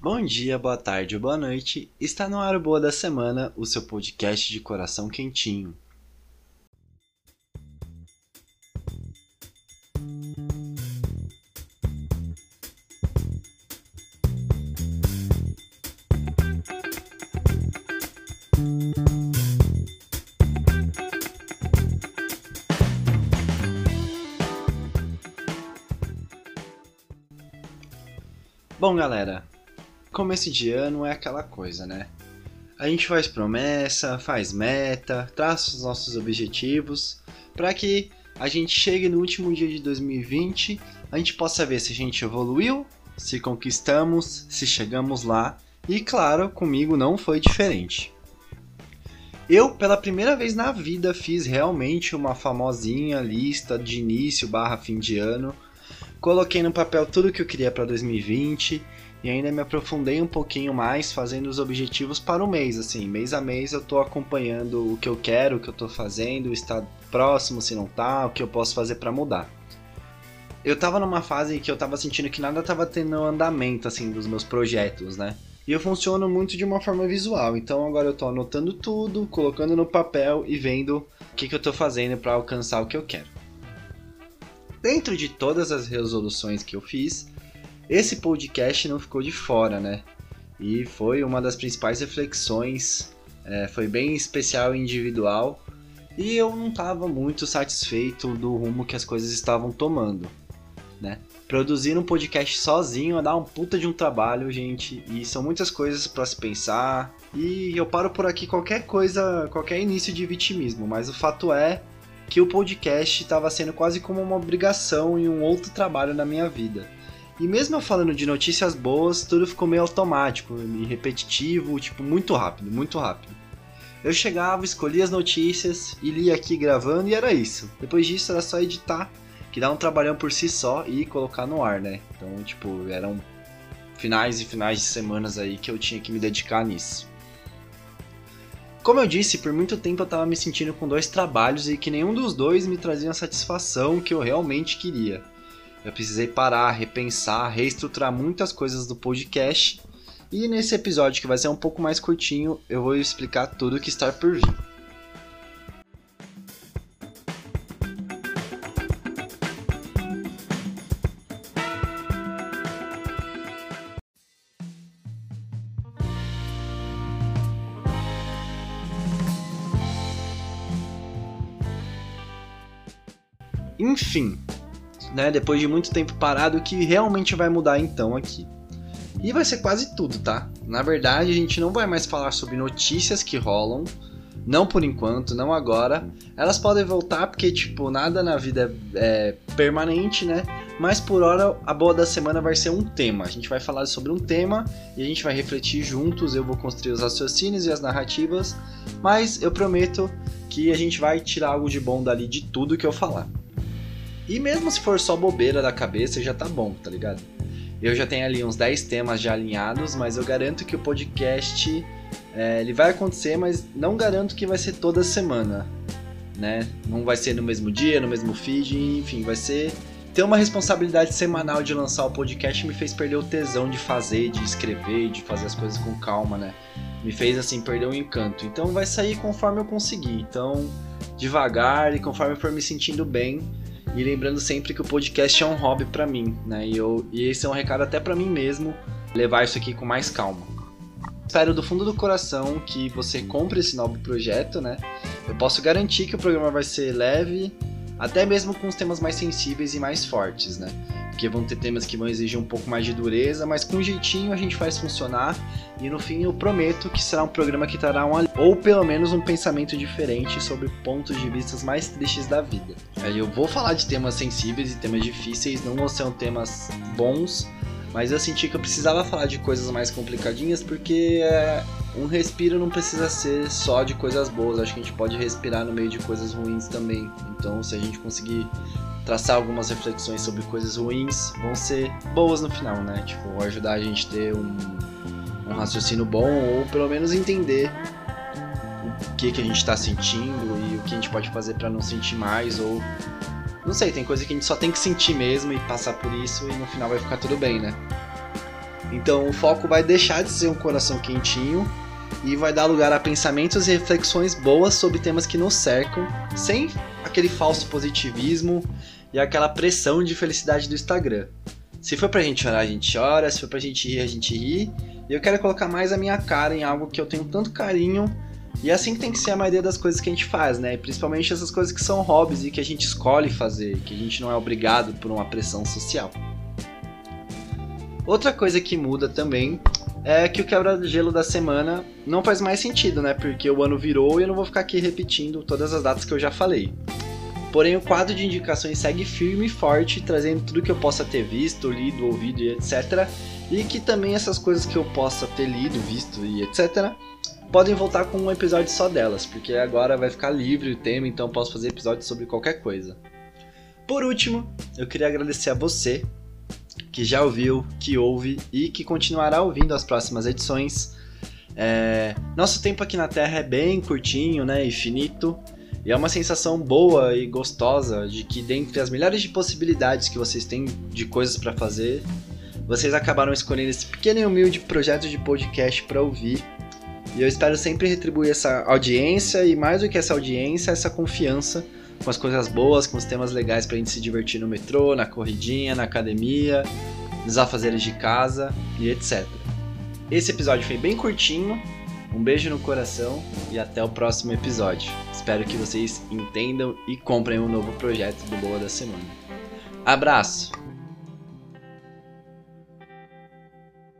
Bom dia, boa tarde boa noite. Está no ar o Boa da Semana, o seu podcast de coração quentinho. Bom, galera, começo de ano é aquela coisa, né? A gente faz promessa, faz meta, traça os nossos objetivos para que a gente chegue no último dia de 2020, a gente possa ver se a gente evoluiu, se conquistamos, se chegamos lá. E claro, comigo não foi diferente. Eu, pela primeira vez na vida, fiz realmente uma famosinha lista de início barra fim de ano Coloquei no papel tudo que eu queria para 2020 e ainda me aprofundei um pouquinho mais fazendo os objetivos para o mês, assim, mês a mês eu estou acompanhando o que eu quero, o que eu estou fazendo, está próximo se não tá, o que eu posso fazer para mudar. Eu estava numa fase em que eu estava sentindo que nada estava tendo andamento assim dos meus projetos, né? E eu funciono muito de uma forma visual, então agora eu estou anotando tudo, colocando no papel e vendo o que, que eu estou fazendo para alcançar o que eu quero. Dentro de todas as resoluções que eu fiz, esse podcast não ficou de fora, né? E foi uma das principais reflexões, é, foi bem especial e individual, e eu não estava muito satisfeito do rumo que as coisas estavam tomando, né? Produzir um podcast sozinho é dar um puta de um trabalho, gente, e são muitas coisas para se pensar. E eu paro por aqui qualquer coisa, qualquer início de vitimismo, mas o fato é que o podcast estava sendo quase como uma obrigação e um outro trabalho na minha vida. E mesmo eu falando de notícias boas, tudo ficou meio automático repetitivo, tipo, muito rápido, muito rápido. Eu chegava, escolhia as notícias e lia aqui gravando e era isso. Depois disso era só editar, que dá um trabalhão por si só e colocar no ar, né? Então, tipo, eram finais e finais de semanas aí que eu tinha que me dedicar nisso. Como eu disse, por muito tempo eu estava me sentindo com dois trabalhos e que nenhum dos dois me trazia a satisfação que eu realmente queria. Eu precisei parar, repensar, reestruturar muitas coisas do podcast e nesse episódio, que vai ser um pouco mais curtinho, eu vou explicar tudo o que está por vir. Enfim, né, depois de muito tempo parado, o que realmente vai mudar então aqui. E vai ser quase tudo, tá? Na verdade, a gente não vai mais falar sobre notícias que rolam, não por enquanto, não agora. Elas podem voltar porque, tipo, nada na vida é, é permanente, né? Mas por hora, a boa da semana vai ser um tema. A gente vai falar sobre um tema e a gente vai refletir juntos. Eu vou construir os raciocínios e as narrativas, mas eu prometo que a gente vai tirar algo de bom dali de tudo que eu falar. E mesmo se for só bobeira da cabeça, já tá bom, tá ligado? Eu já tenho ali uns 10 temas já alinhados, mas eu garanto que o podcast é, ele vai acontecer, mas não garanto que vai ser toda semana, né? Não vai ser no mesmo dia, no mesmo feed, enfim, vai ser ter uma responsabilidade semanal de lançar o podcast me fez perder o tesão de fazer, de escrever, de fazer as coisas com calma, né? Me fez assim perder o encanto. Então vai sair conforme eu conseguir. Então, devagar e conforme eu for me sentindo bem, e lembrando sempre que o podcast é um hobby para mim, né? E, eu, e esse é um recado até para mim mesmo, levar isso aqui com mais calma. Espero do fundo do coração que você compre esse novo projeto, né? Eu posso garantir que o programa vai ser leve, até mesmo com os temas mais sensíveis e mais fortes, né? Porque vão ter temas que vão exigir um pouco mais de dureza, mas com jeitinho a gente faz funcionar e no fim eu prometo que será um programa que trará um ou pelo menos um pensamento diferente sobre pontos de vista mais tristes da vida. Eu vou falar de temas sensíveis e temas difíceis, não vão ser temas bons, mas eu senti que eu precisava falar de coisas mais complicadinhas porque é, um respiro não precisa ser só de coisas boas, acho que a gente pode respirar no meio de coisas ruins também. Então, se a gente conseguir traçar algumas reflexões sobre coisas ruins, vão ser boas no final, né? Tipo, ajudar a gente a ter um, um raciocínio bom ou pelo menos entender o que, que a gente está sentindo e o que a gente pode fazer para não sentir mais ou não sei, tem coisa que a gente só tem que sentir mesmo e passar por isso e no final vai ficar tudo bem, né? Então o foco vai deixar de ser um coração quentinho e vai dar lugar a pensamentos e reflexões boas sobre temas que nos cercam, sem aquele falso positivismo e aquela pressão de felicidade do Instagram. Se for pra gente chorar, a gente chora, se for pra gente rir, a gente ri. E eu quero colocar mais a minha cara em algo que eu tenho tanto carinho. E é assim que tem que ser a maioria das coisas que a gente faz, né? Principalmente essas coisas que são hobbies e que a gente escolhe fazer, que a gente não é obrigado por uma pressão social. Outra coisa que muda também é que o quebra-gelo da semana não faz mais sentido, né? Porque o ano virou e eu não vou ficar aqui repetindo todas as datas que eu já falei. Porém, o quadro de indicações segue firme e forte, trazendo tudo que eu possa ter visto, lido, ouvido e etc. E que também essas coisas que eu possa ter lido, visto e etc. podem voltar com um episódio só delas, porque agora vai ficar livre o tema, então posso fazer episódios sobre qualquer coisa. Por último, eu queria agradecer a você que já ouviu, que ouve e que continuará ouvindo as próximas edições. É... Nosso tempo aqui na Terra é bem curtinho, né, e finito. E é uma sensação boa e gostosa de que, dentre as milhares de possibilidades que vocês têm de coisas para fazer, vocês acabaram escolhendo esse pequeno e humilde projeto de podcast para ouvir. E eu espero sempre retribuir essa audiência e, mais do que essa audiência, essa confiança com as coisas boas, com os temas legais pra gente se divertir no metrô, na corridinha, na academia, nos afazeres de casa e etc. Esse episódio foi bem curtinho, um beijo no coração e até o próximo episódio. Espero que vocês entendam e comprem o um novo projeto do Boa da Semana. Abraço!